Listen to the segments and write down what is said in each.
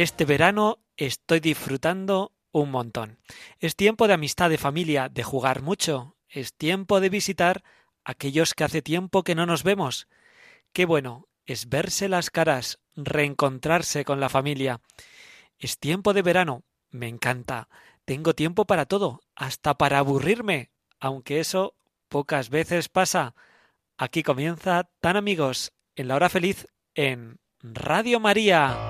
Este verano estoy disfrutando un montón. Es tiempo de amistad, de familia, de jugar mucho. Es tiempo de visitar a aquellos que hace tiempo que no nos vemos. Qué bueno es verse las caras, reencontrarse con la familia. Es tiempo de verano. Me encanta. Tengo tiempo para todo, hasta para aburrirme, aunque eso pocas veces pasa. Aquí comienza Tan Amigos, en la hora feliz, en Radio María.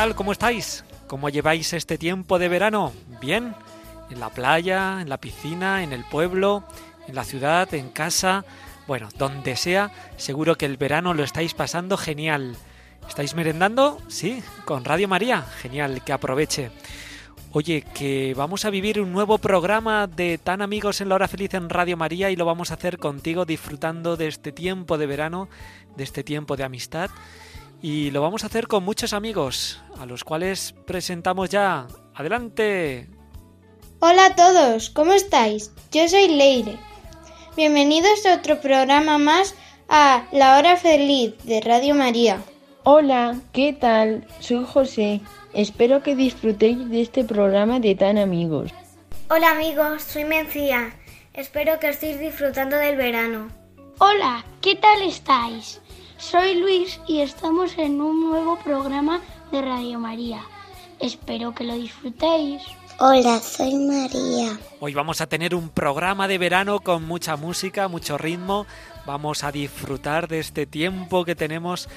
¿Cómo estáis? ¿Cómo lleváis este tiempo de verano? ¿Bien? ¿En la playa, en la piscina, en el pueblo, en la ciudad, en casa? Bueno, donde sea, seguro que el verano lo estáis pasando genial. ¿Estáis merendando? Sí, con Radio María. Genial, que aproveche. Oye, que vamos a vivir un nuevo programa de Tan Amigos en la Hora Feliz en Radio María y lo vamos a hacer contigo disfrutando de este tiempo de verano, de este tiempo de amistad y lo vamos a hacer con muchos amigos, a los cuales presentamos ya. Adelante. Hola a todos, ¿cómo estáis? Yo soy Leire. Bienvenidos a otro programa más a La Hora Feliz de Radio María. Hola, ¿qué tal? Soy José. Espero que disfrutéis de este programa de tan amigos. Hola amigos, soy Mencía. Espero que estéis disfrutando del verano. Hola, ¿qué tal estáis? Soy Luis y estamos en un nuevo programa de Radio María. Espero que lo disfrutéis. Hola, soy María. Hoy vamos a tener un programa de verano con mucha música, mucho ritmo. Vamos a disfrutar de este tiempo que tenemos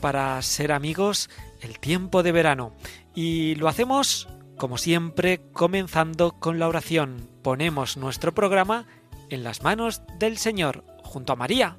para ser amigos, el tiempo de verano. Y lo hacemos, como siempre, comenzando con la oración. Ponemos nuestro programa en las manos del Señor, junto a María.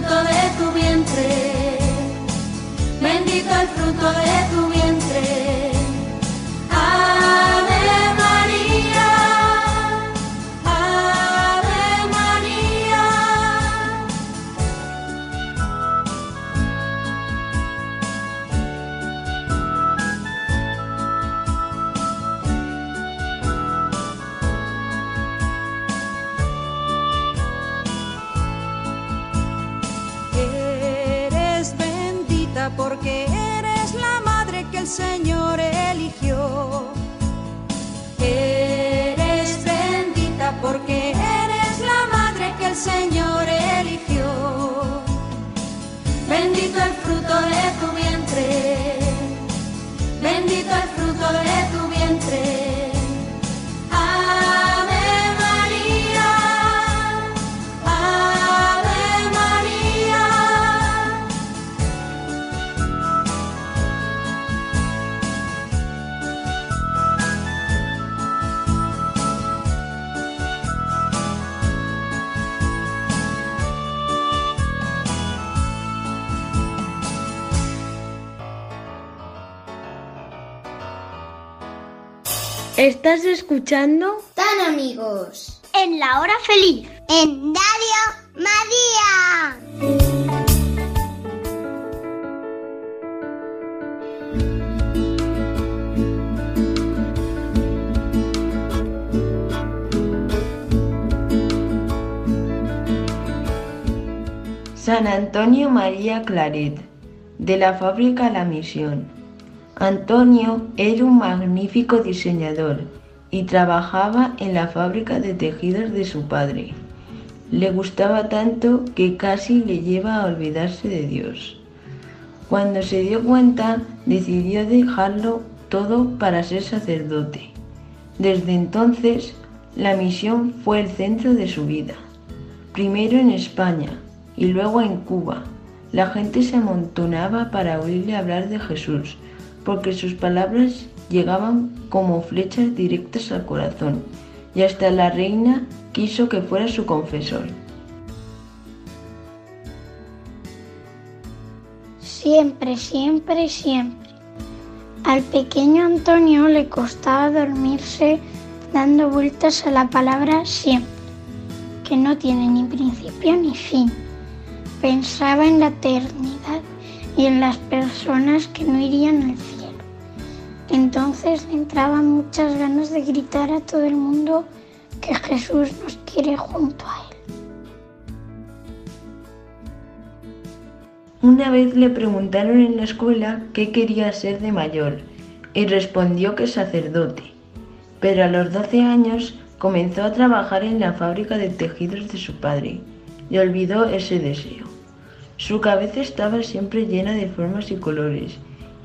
Fruto de tu vientre, bendito el fruto de tu vientre. ¿Estás escuchando? Tan amigos. En la hora feliz. En Radio María. San Antonio María Claret, de la fábrica La Misión. Antonio era un magnífico diseñador y trabajaba en la fábrica de tejidos de su padre. Le gustaba tanto que casi le lleva a olvidarse de Dios. Cuando se dio cuenta, decidió dejarlo todo para ser sacerdote. Desde entonces, la misión fue el centro de su vida. Primero en España y luego en Cuba. La gente se amontonaba para oírle hablar de Jesús, porque sus palabras llegaban como flechas directas al corazón, y hasta la reina quiso que fuera su confesor. Siempre, siempre, siempre. Al pequeño Antonio le costaba dormirse dando vueltas a la palabra siempre, que no tiene ni principio ni fin. Pensaba en la eternidad y en las personas que no irían al cielo. Entonces entraban muchas ganas de gritar a todo el mundo que Jesús nos quiere junto a él. Una vez le preguntaron en la escuela qué quería ser de mayor y respondió que sacerdote. Pero a los 12 años comenzó a trabajar en la fábrica de tejidos de su padre y olvidó ese deseo. Su cabeza estaba siempre llena de formas y colores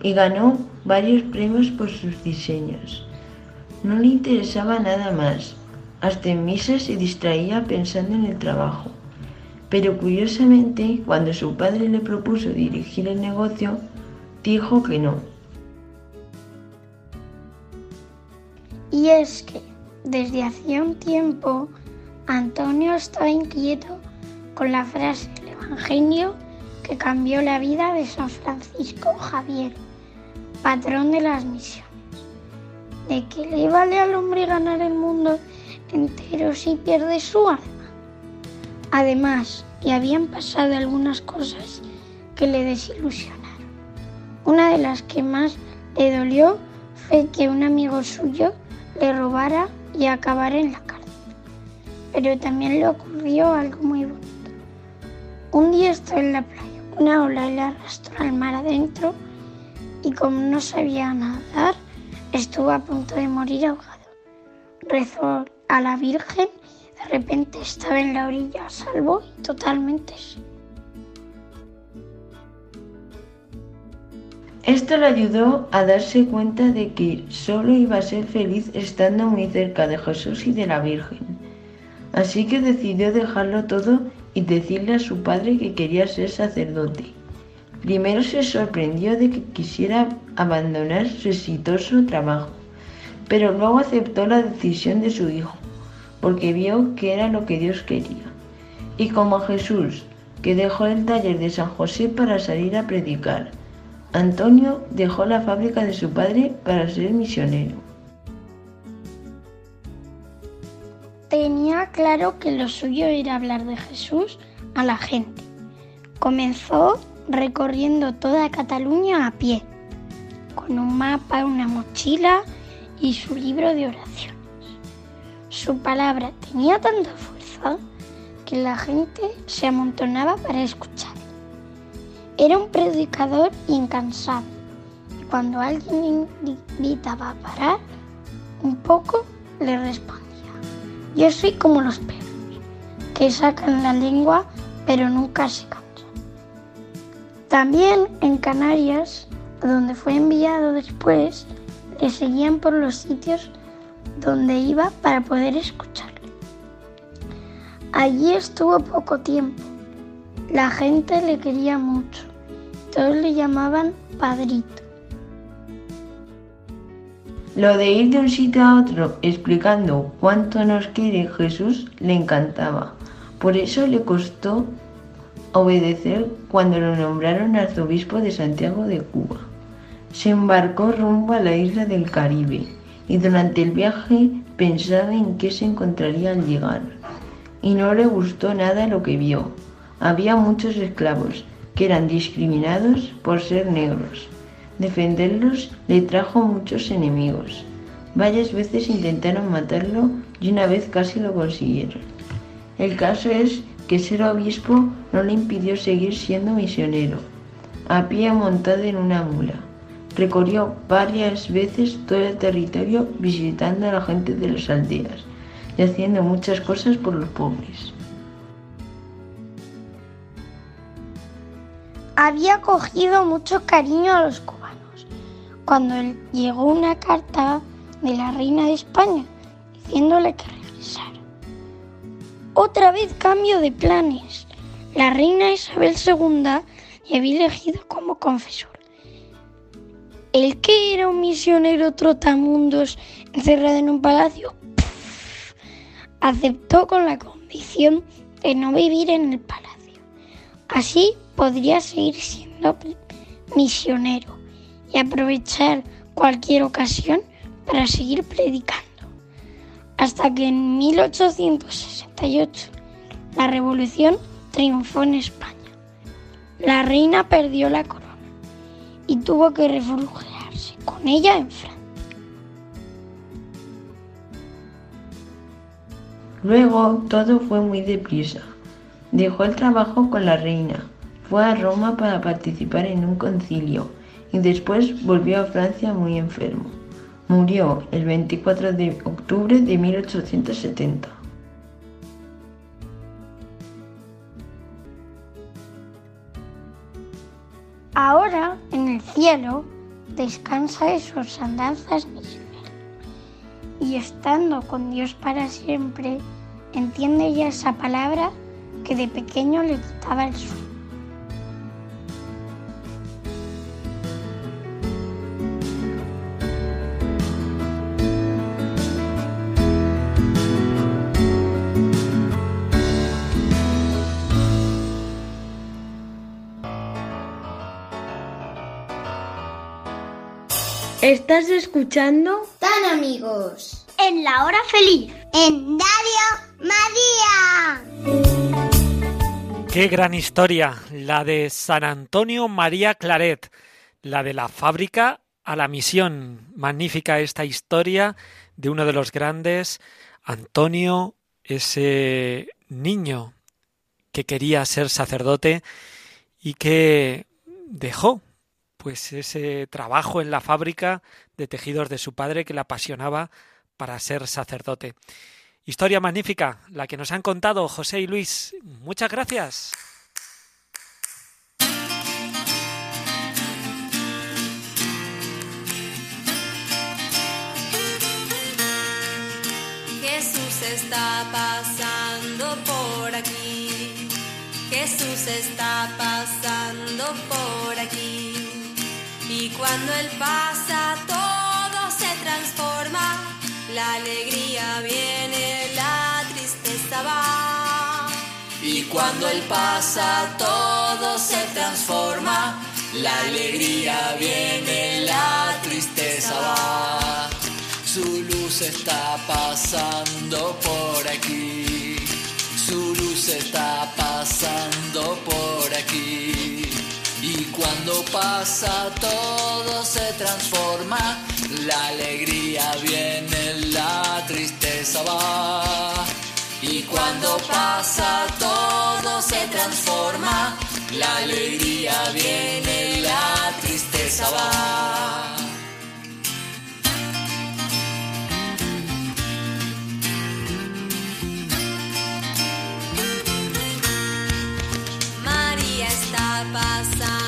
y ganó varios premios por sus diseños. No le interesaba nada más. Hasta en misa se distraía pensando en el trabajo. Pero curiosamente, cuando su padre le propuso dirigir el negocio, dijo que no. Y es que desde hacía un tiempo Antonio estaba inquieto con la frase del Evangelio que cambió la vida de San Francisco Javier, patrón de las misiones. ¿De qué le vale al hombre ganar el mundo entero si pierde su alma? Además, le habían pasado algunas cosas que le desilusionaron. Una de las que más le dolió fue que un amigo suyo le robara y acabara en la cárcel. Pero también le ocurrió algo muy bonito. Un día estaba en la playa, una ola le arrastró al mar adentro y como no sabía nadar, estuvo a punto de morir ahogado. Rezó a la Virgen, de repente estaba en la orilla a salvo y totalmente. Esto le ayudó a darse cuenta de que solo iba a ser feliz estando muy cerca de Jesús y de la Virgen. Así que decidió dejarlo todo y decirle a su padre que quería ser sacerdote. Primero se sorprendió de que quisiera abandonar su exitoso trabajo, pero luego aceptó la decisión de su hijo, porque vio que era lo que Dios quería. Y como Jesús, que dejó el taller de San José para salir a predicar, Antonio dejó la fábrica de su padre para ser misionero. Tenía claro que lo suyo era hablar de Jesús a la gente. Comenzó recorriendo toda Cataluña a pie, con un mapa, una mochila y su libro de oraciones. Su palabra tenía tanta fuerza que la gente se amontonaba para escuchar. Era un predicador incansable. Y cuando alguien invitaba a parar, un poco le respondía. Yo soy como los perros, que sacan la lengua pero nunca se cansan. También en Canarias donde fue enviado después, le seguían por los sitios donde iba para poder escucharle. Allí estuvo poco tiempo. La gente le quería mucho. Todos le llamaban Padrito. Lo de ir de un sitio a otro explicando cuánto nos quiere Jesús le encantaba. Por eso le costó obedecer cuando lo nombraron arzobispo de Santiago de Cuba. Se embarcó rumbo a la isla del Caribe y durante el viaje pensaba en qué se encontraría al llegar. Y no le gustó nada lo que vio. Había muchos esclavos que eran discriminados por ser negros. Defenderlos le trajo muchos enemigos. Varias veces intentaron matarlo y una vez casi lo consiguieron. El caso es que ser obispo no le impidió seguir siendo misionero. A pie montado en una mula. Recorrió varias veces todo el territorio visitando a la gente de las aldeas y haciendo muchas cosas por los pobres. Había cogido mucho cariño a los. Cuando llegó una carta de la reina de España diciéndole que regresara. Otra vez cambio de planes. La reina Isabel II le había elegido como confesor. El que era un misionero trotamundos encerrado en un palacio aceptó con la condición de no vivir en el palacio. Así podría seguir siendo misionero y aprovechar cualquier ocasión para seguir predicando. Hasta que en 1868 la revolución triunfó en España. La reina perdió la corona y tuvo que refugiarse con ella en Francia. Luego todo fue muy deprisa. Dejó el trabajo con la reina, fue a Roma para participar en un concilio y después volvió a Francia muy enfermo. Murió el 24 de octubre de 1870. Ahora, en el cielo, descansa de sus andanzas misioneras y estando con Dios para siempre, entiende ya esa palabra que de pequeño le quitaba el sueño. Estás escuchando Tan amigos. En la hora feliz. En Radio María. Qué gran historia, la de San Antonio María Claret, la de la fábrica a la misión. Magnífica esta historia de uno de los grandes, Antonio, ese niño que quería ser sacerdote y que dejó pues ese trabajo en la fábrica de tejidos de su padre que le apasionaba para ser sacerdote. Historia magnífica, la que nos han contado José y Luis. Muchas gracias. Jesús está pasando por aquí. Jesús está pasando por aquí. Cuando Él pasa todo se transforma. La alegría viene, la tristeza va. Y cuando Él pasa todo se transforma. La alegría viene, la tristeza va. Su luz está pasando por aquí. Su luz está pasando por aquí. Cuando pasa todo se transforma, la alegría viene, la tristeza va. Y cuando pasa todo se transforma, la alegría viene, la tristeza va. María está pasando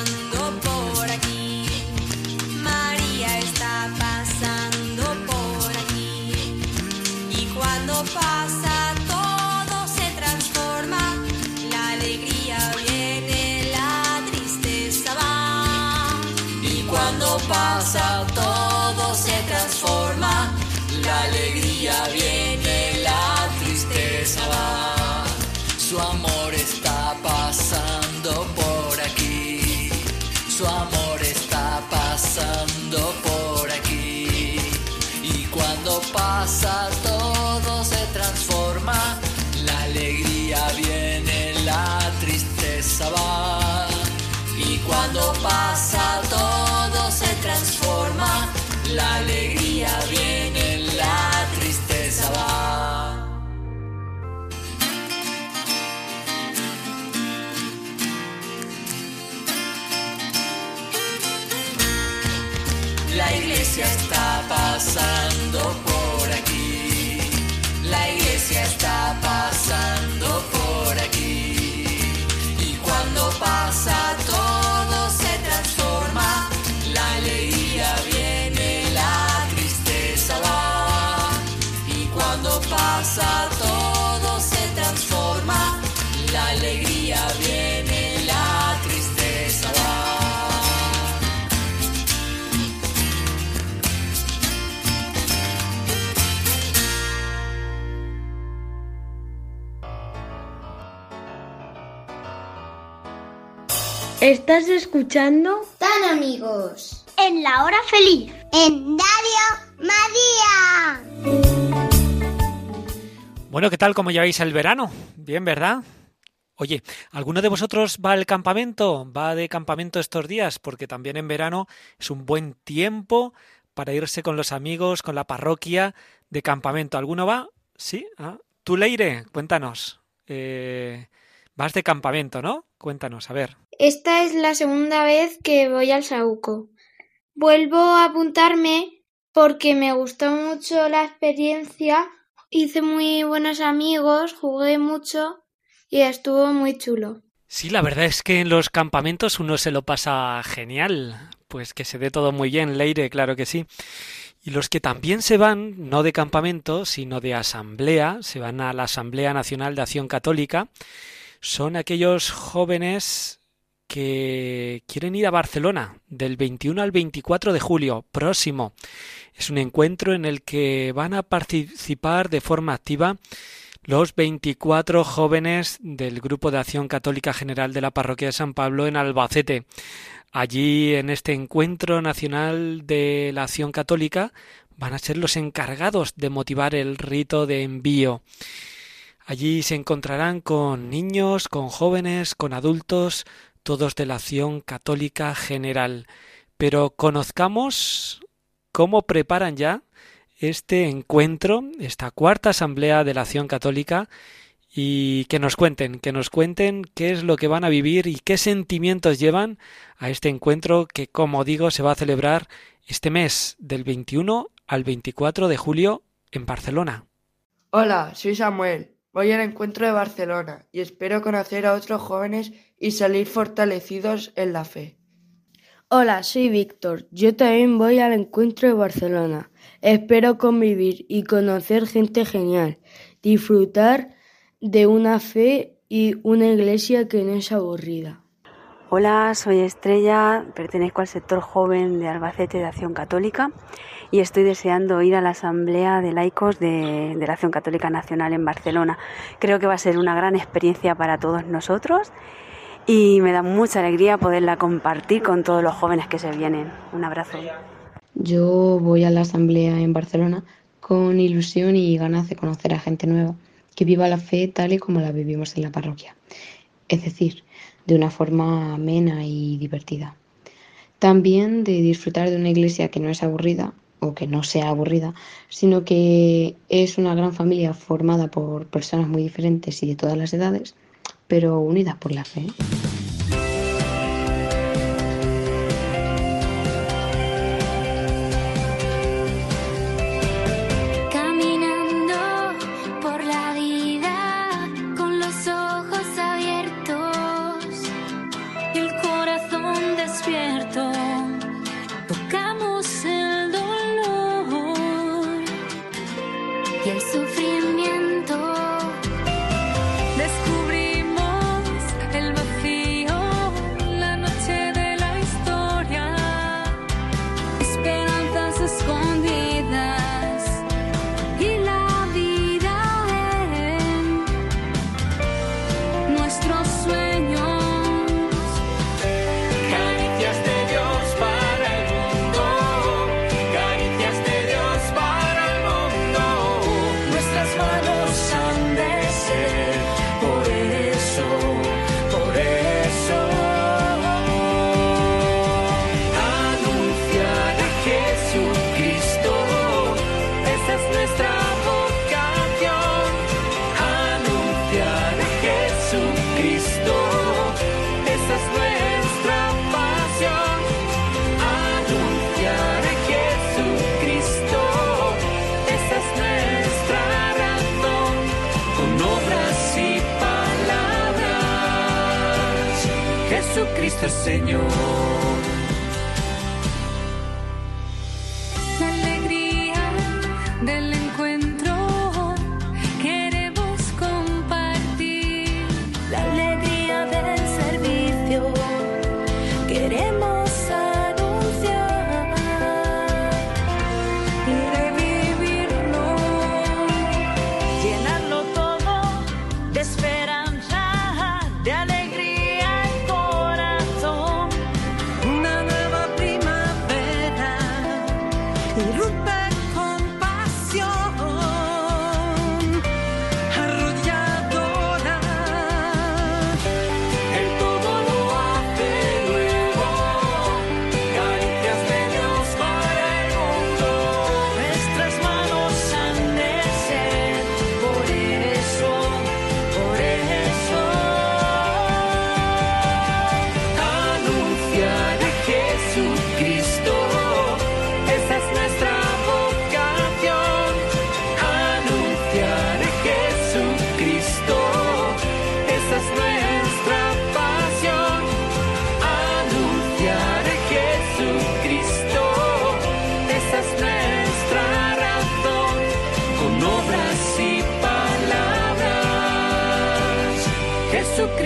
cuando pasa todo se transforma, la alegría viene, la tristeza va. Y cuando pasa ¿Estás escuchando? Tan amigos. En la hora feliz. En Radio María. Bueno, ¿qué tal? ¿Cómo lleváis el verano? Bien, ¿verdad? Oye, ¿alguno de vosotros va al campamento? ¿Va de campamento estos días? Porque también en verano es un buen tiempo para irse con los amigos, con la parroquia de campamento. ¿Alguno va? ¿Sí? Ah. ¿Tú, Leire? Cuéntanos. Eh, vas de campamento, ¿no? Cuéntanos, a ver. Esta es la segunda vez que voy al Sauco. Vuelvo a apuntarme porque me gustó mucho la experiencia, hice muy buenos amigos, jugué mucho y estuvo muy chulo. Sí, la verdad es que en los campamentos uno se lo pasa genial. Pues que se dé todo muy bien, Leire, claro que sí. Y los que también se van, no de campamento, sino de asamblea, se van a la Asamblea Nacional de Acción Católica, son aquellos jóvenes que quieren ir a Barcelona del 21 al 24 de julio próximo. Es un encuentro en el que van a participar de forma activa los 24 jóvenes del Grupo de Acción Católica General de la Parroquia de San Pablo en Albacete. Allí, en este encuentro nacional de la acción católica, van a ser los encargados de motivar el rito de envío. Allí se encontrarán con niños, con jóvenes, con adultos, todos de la acción católica general. Pero conozcamos cómo preparan ya este encuentro, esta cuarta asamblea de la acción católica y que nos cuenten, que nos cuenten qué es lo que van a vivir y qué sentimientos llevan a este encuentro que, como digo, se va a celebrar este mes del 21 al 24 de julio en Barcelona. Hola, soy Samuel. Voy al encuentro de Barcelona y espero conocer a otros jóvenes y salir fortalecidos en la fe. Hola, soy Víctor. Yo también voy al encuentro de Barcelona. Espero convivir y conocer gente genial, disfrutar de una fe y una iglesia que no es aburrida. Hola, soy Estrella, pertenezco al sector joven de Albacete de Acción Católica y estoy deseando ir a la Asamblea de Laicos de, de, la Acción Católica Nacional en Barcelona. Creo que va a ser una gran experiencia para todos nosotros y me da mucha alegría poderla compartir con todos los jóvenes que se vienen. Un abrazo. Yo voy a la Asamblea en Barcelona con ilusión y ganas de conocer a gente nueva que viva la fe tal y como la vivimos en la parroquia. Es decir, de una forma amena y divertida. También de disfrutar de una iglesia que no es aburrida o que no sea aburrida, sino que es una gran familia formada por personas muy diferentes y de todas las edades, pero unidas por la fe. Jesucristo es Señor.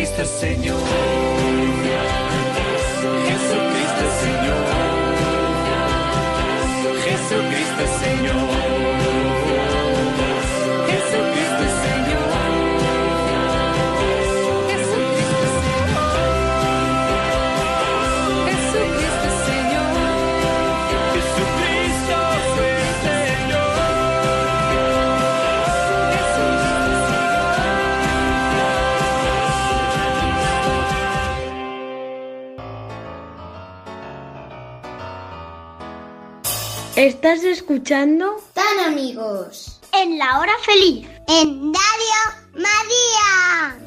Jesucristo es Señor. Jesucristo es Señor. Jesucristo es Señor. ¿Estás escuchando? Tan amigos. En la hora feliz. En Radio María.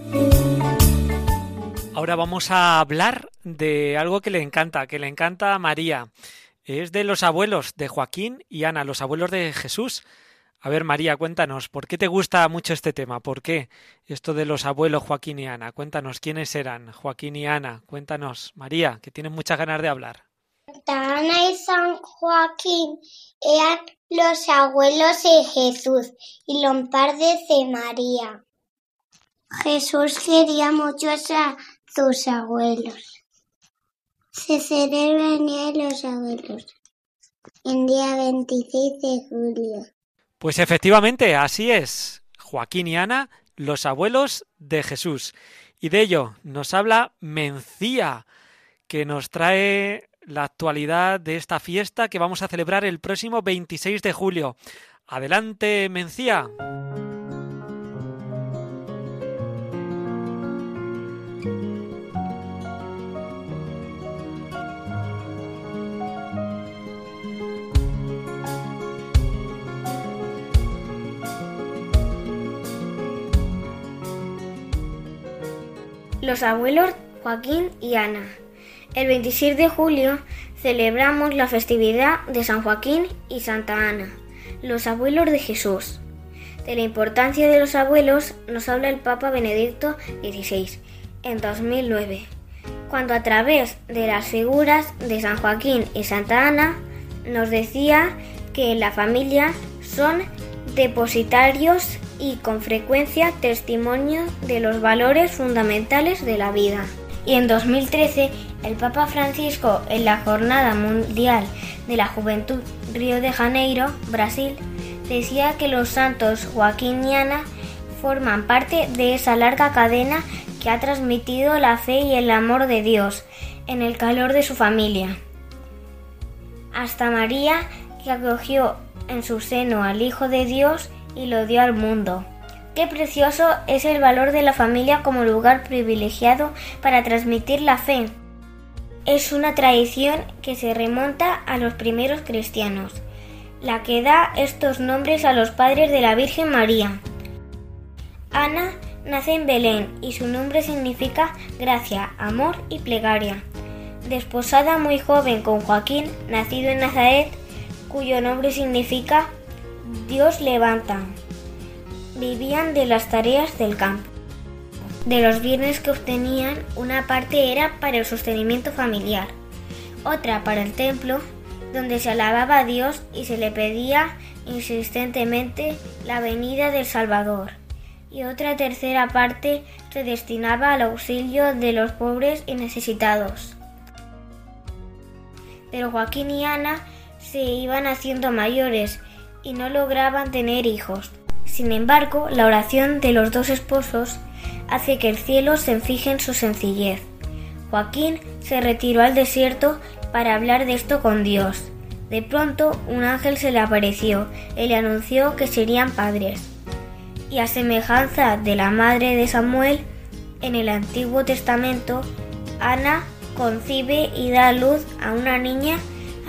Ahora vamos a hablar de algo que le encanta, que le encanta a María. Es de los abuelos de Joaquín y Ana, los abuelos de Jesús. A ver, María, cuéntanos, ¿por qué te gusta mucho este tema? ¿Por qué esto de los abuelos Joaquín y Ana? Cuéntanos, ¿quiénes eran Joaquín y Ana? Cuéntanos, María, que tienes muchas ganas de hablar. Santa Ana y San Joaquín eran los abuelos de Jesús y los padres de María. Jesús quería mucho a sus abuelos. Se celebra el los Abuelos, el día 26 de julio. Pues efectivamente, así es. Joaquín y Ana, los abuelos de Jesús. Y de ello nos habla Mencía, que nos trae la actualidad de esta fiesta que vamos a celebrar el próximo 26 de julio. Adelante, Mencía. Los abuelos Joaquín y Ana. El 26 de julio celebramos la festividad de San Joaquín y Santa Ana, los abuelos de Jesús. De la importancia de los abuelos nos habla el Papa Benedicto XVI en 2009, cuando a través de las figuras de San Joaquín y Santa Ana nos decía que la familia son depositarios y con frecuencia testimonio de los valores fundamentales de la vida. Y en 2013 el Papa Francisco en la Jornada Mundial de la Juventud Río de Janeiro, Brasil, decía que los santos Joaquín Ana forman parte de esa larga cadena que ha transmitido la fe y el amor de Dios en el calor de su familia. Hasta María, que acogió en su seno al Hijo de Dios y lo dio al mundo. Qué precioso es el valor de la familia como lugar privilegiado para transmitir la fe. Es una tradición que se remonta a los primeros cristianos, la que da estos nombres a los padres de la Virgen María. Ana nace en Belén y su nombre significa gracia, amor y plegaria. Desposada muy joven con Joaquín, nacido en Nazaret, cuyo nombre significa Dios levanta. Vivían de las tareas del campo. De los bienes que obtenían, una parte era para el sostenimiento familiar, otra para el templo, donde se alababa a Dios y se le pedía insistentemente la venida del Salvador, y otra tercera parte se destinaba al auxilio de los pobres y necesitados. Pero Joaquín y Ana se iban haciendo mayores y no lograban tener hijos. Sin embargo, la oración de los dos esposos hace que el cielo se fije en su sencillez. Joaquín se retiró al desierto para hablar de esto con Dios. De pronto, un ángel se le apareció y le anunció que serían padres. Y a semejanza de la madre de Samuel, en el Antiguo Testamento, Ana concibe y da luz a una niña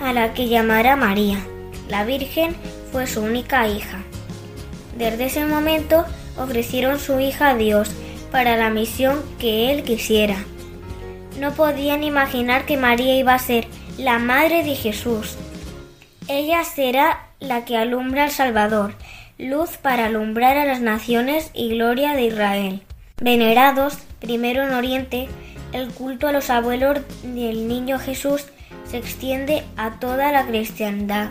a la que llamará María. La Virgen fue su única hija. Desde ese momento ofrecieron su hija a Dios para la misión que él quisiera. No podían imaginar que María iba a ser la madre de Jesús. Ella será la que alumbra al Salvador, luz para alumbrar a las naciones y gloria de Israel. Venerados, primero en Oriente, el culto a los abuelos del niño Jesús se extiende a toda la cristiandad.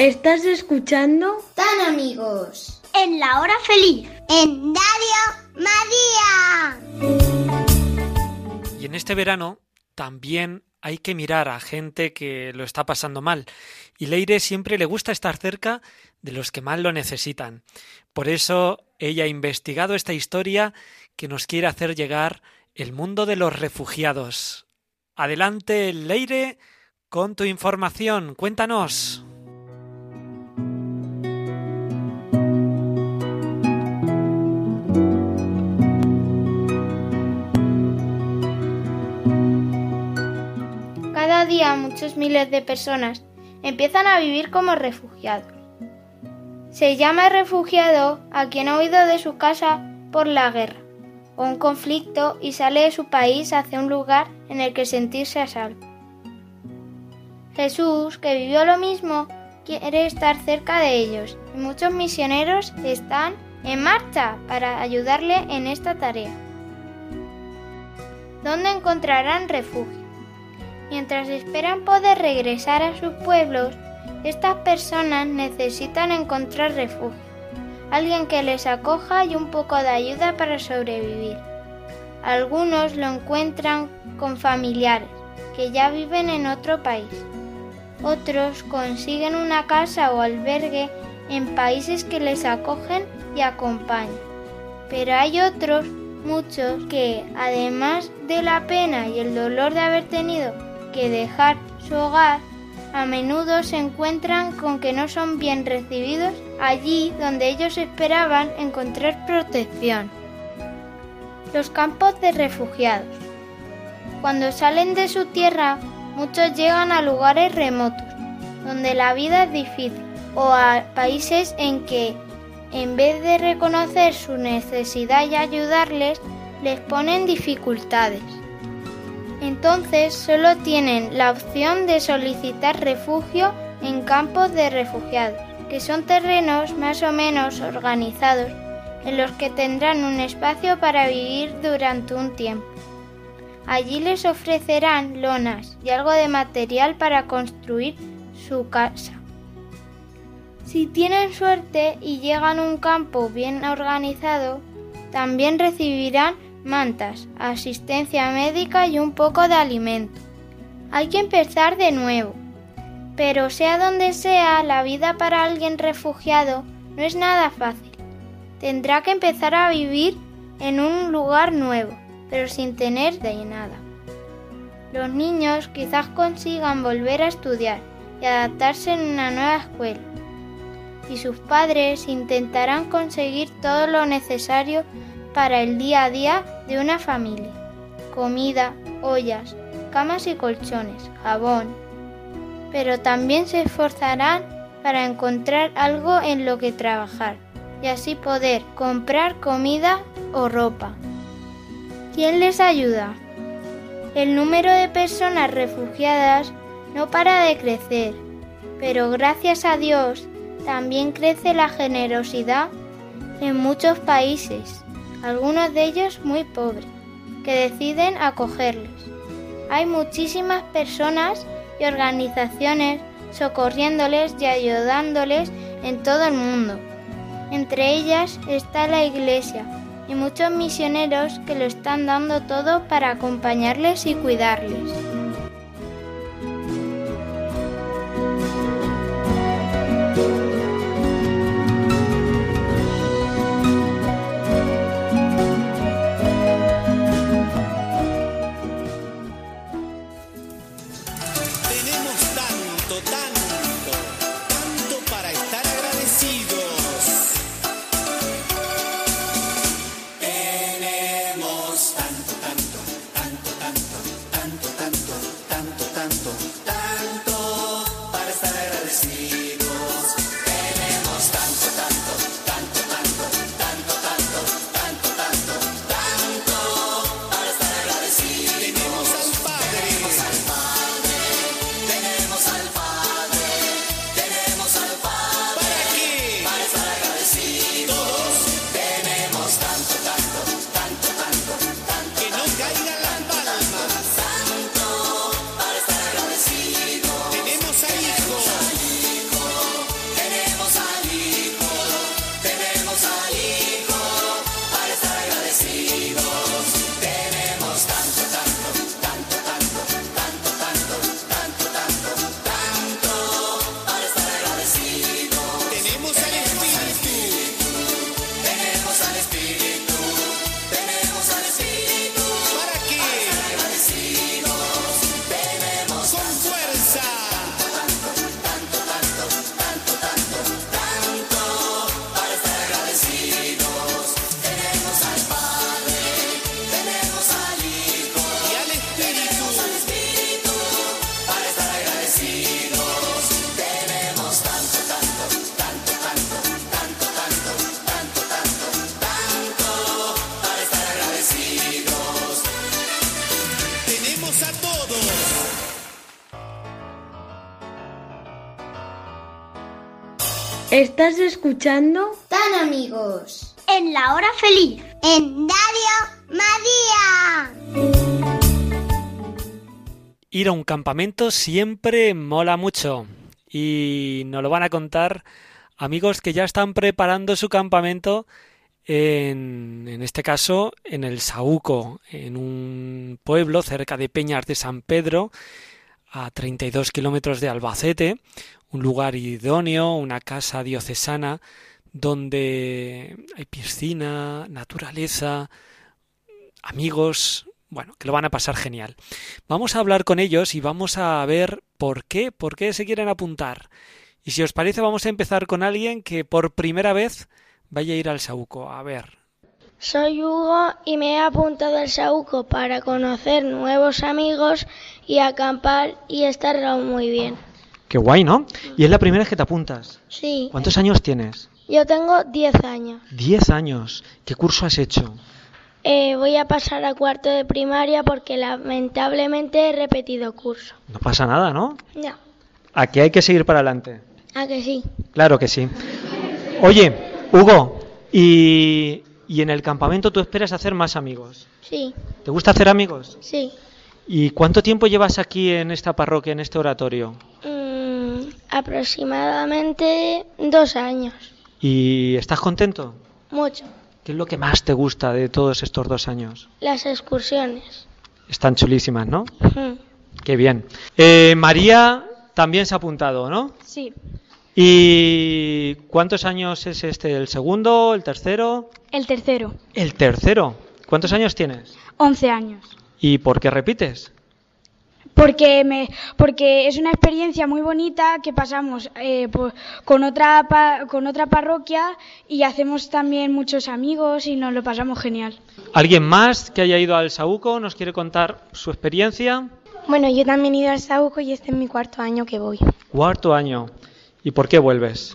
¿Estás escuchando? Tan amigos. En la hora feliz. En Radio María. Y en este verano también hay que mirar a gente que lo está pasando mal. Y Leire siempre le gusta estar cerca de los que más lo necesitan. Por eso ella ha investigado esta historia que nos quiere hacer llegar el mundo de los refugiados. Adelante, Leire, con tu información. Cuéntanos. Muchos miles de personas empiezan a vivir como refugiados. Se llama refugiado a quien ha huido de su casa por la guerra o un conflicto y sale de su país hacia un lugar en el que sentirse a salvo. Jesús, que vivió lo mismo, quiere estar cerca de ellos y muchos misioneros están en marcha para ayudarle en esta tarea. ¿Dónde encontrarán refugio? Mientras esperan poder regresar a sus pueblos, estas personas necesitan encontrar refugio, alguien que les acoja y un poco de ayuda para sobrevivir. Algunos lo encuentran con familiares que ya viven en otro país. Otros consiguen una casa o albergue en países que les acogen y acompañan. Pero hay otros, muchos, que además de la pena y el dolor de haber tenido que dejar su hogar, a menudo se encuentran con que no son bien recibidos allí donde ellos esperaban encontrar protección. Los campos de refugiados. Cuando salen de su tierra, muchos llegan a lugares remotos, donde la vida es difícil, o a países en que, en vez de reconocer su necesidad y ayudarles, les ponen dificultades. Entonces solo tienen la opción de solicitar refugio en campos de refugiados, que son terrenos más o menos organizados en los que tendrán un espacio para vivir durante un tiempo. Allí les ofrecerán lonas y algo de material para construir su casa. Si tienen suerte y llegan a un campo bien organizado, también recibirán mantas, asistencia médica y un poco de alimento. Hay que empezar de nuevo. Pero sea donde sea, la vida para alguien refugiado no es nada fácil. Tendrá que empezar a vivir en un lugar nuevo, pero sin tener de nada. Los niños quizás consigan volver a estudiar y adaptarse en una nueva escuela. Y sus padres intentarán conseguir todo lo necesario para el día a día de una familia. Comida, ollas, camas y colchones, jabón. Pero también se esforzarán para encontrar algo en lo que trabajar y así poder comprar comida o ropa. ¿Quién les ayuda? El número de personas refugiadas no para de crecer, pero gracias a Dios también crece la generosidad en muchos países, algunos de ellos muy pobres, que deciden acogerles. Hay muchísimas personas y organizaciones socorriéndoles y ayudándoles en todo el mundo. Entre ellas está la Iglesia y muchos misioneros que lo están dando todo para acompañarles y cuidarles. Estás escuchando Tan amigos. En la hora feliz. En Radio María. Ir a un campamento siempre mola mucho y nos lo van a contar amigos que ya están preparando su campamento en, en este caso en el Saúco, en un pueblo cerca de Peñas de San Pedro, a 32 kilómetros de Albacete, un lugar idóneo, una casa diocesana donde hay piscina, naturaleza, amigos, bueno, que lo van a pasar genial. Vamos a hablar con ellos y vamos a ver por qué, por qué se quieren apuntar. Y si os parece, vamos a empezar con alguien que por primera vez vaya a ir al Sauco. A ver. Soy Hugo y me he apuntado al Sauco para conocer nuevos amigos y acampar y estar muy bien. Qué guay, ¿no? Y es la primera vez que te apuntas. Sí, ¿Cuántos años tienes? yo tengo 10 años. Diez años. ¿Qué curso has hecho? Eh, voy a pasar a cuarto de primaria porque lamentablemente he repetido curso. No pasa nada, ¿no? Ya, Aquí hay que seguir para adelante. ¿a que sí? Claro que sí. Oye, Hugo, y, y en el campamento tú esperas hacer más amigos. Sí, ¿Te gusta hacer amigos? sí. ¿Y cuánto tiempo llevas aquí en esta parroquia, en este oratorio? Mm, aproximadamente dos años. ¿Y estás contento? Mucho. ¿Qué es lo que más te gusta de todos estos dos años? Las excursiones. Están chulísimas, ¿no? Mm. Qué bien. Eh, María también se ha apuntado, ¿no? Sí, ¿Y cuántos años es este? ¿El segundo? ¿El tercero? el tercero, El tercero. ¿Cuántos años tienes? 11 años. ¿Y por qué repites? Porque, me, porque es una experiencia muy bonita que pasamos eh, por- con, otra, pa- con otra parroquia y hacemos también muchos amigos y nos lo pasamos genial. ¿Alguien más que haya ido al Saúco nos quiere contar su experiencia? Bueno, yo también he ido al Sauco y este es mi cuarto año que voy. Cuarto año. ¿Y por qué vuelves?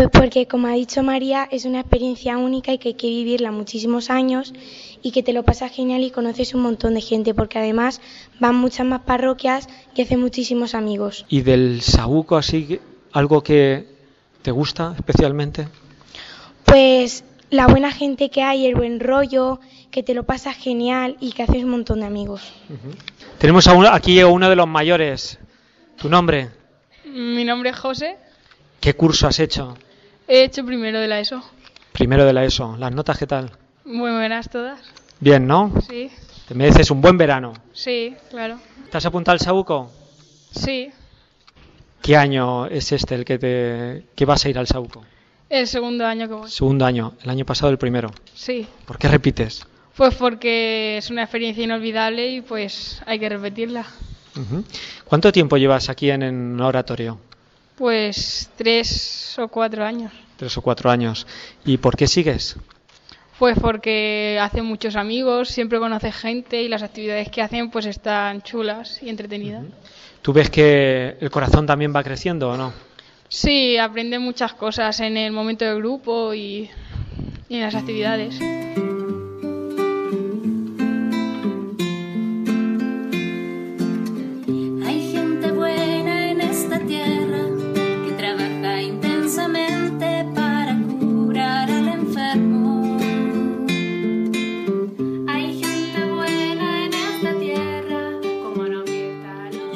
Pues porque, como ha dicho María, es una experiencia única y que hay que vivirla muchísimos años y que te lo pasas genial y conoces un montón de gente, porque además van muchas más parroquias y haces muchísimos amigos. ¿Y del Saúco así algo que te gusta especialmente? Pues la buena gente que hay, el buen rollo, que te lo pasas genial y que haces un montón de amigos. Tenemos a uno- aquí a uno de los mayores. ¿Tu nombre? Mi nombre es José. ¿Qué curso has hecho? He hecho primero de la ESO. Primero de la ESO. ¿Las notas qué tal? Muy buenas todas. Bien, ¿no? Sí, Te mereces un buen verano. sí, claro. ¿Te has apuntado al Saúco? Sí, ¿Qué año es este el que te que vas a ir al Saúco? el segundo año que voy. Segundo año. El año pasado el primero. Sí, ¿Por qué repites? pues porque es una experiencia inolvidable y pues hay que repetirla. ¿Cuánto tiempo llevas aquí en, en oratorio? Pues tres o cuatro años. Tres o cuatro años. ¿Y por qué sigues? Pues porque hace muchos amigos, siempre conoce gente y las actividades que hacen pues están chulas y entretenidas. ¿Tú ves que el corazón también va creciendo o no? Sí, aprende muchas cosas en el momento del grupo y, y en las actividades.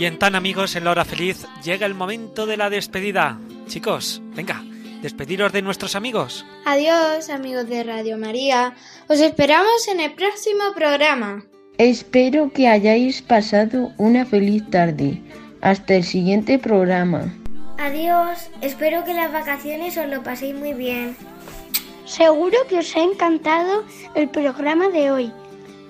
Y en tan amigos en la hora feliz llega el momento de la despedida. Chicos, venga, despediros de nuestros amigos. Adiós, amigos de Radio María. Os esperamos en el próximo programa. Espero que hayáis pasado una feliz tarde. Hasta el siguiente programa. Adiós, espero que las vacaciones os lo paséis muy bien. Seguro que os ha encantado el programa de hoy.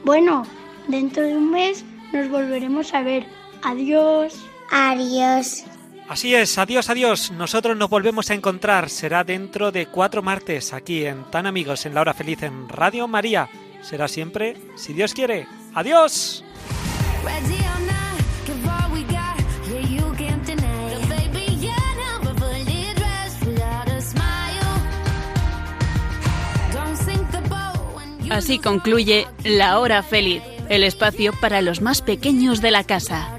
Bueno, dentro de un mes nos volveremos a ver. Adiós. Adiós. Así es, adiós, adiós. Nosotros nos volvemos a encontrar. Será dentro de cuatro martes aquí en Tan Amigos en la hora feliz en Radio María. Será siempre, si Dios quiere. Adiós. Así concluye La Hora Feliz, el espacio para los más pequeños de la casa.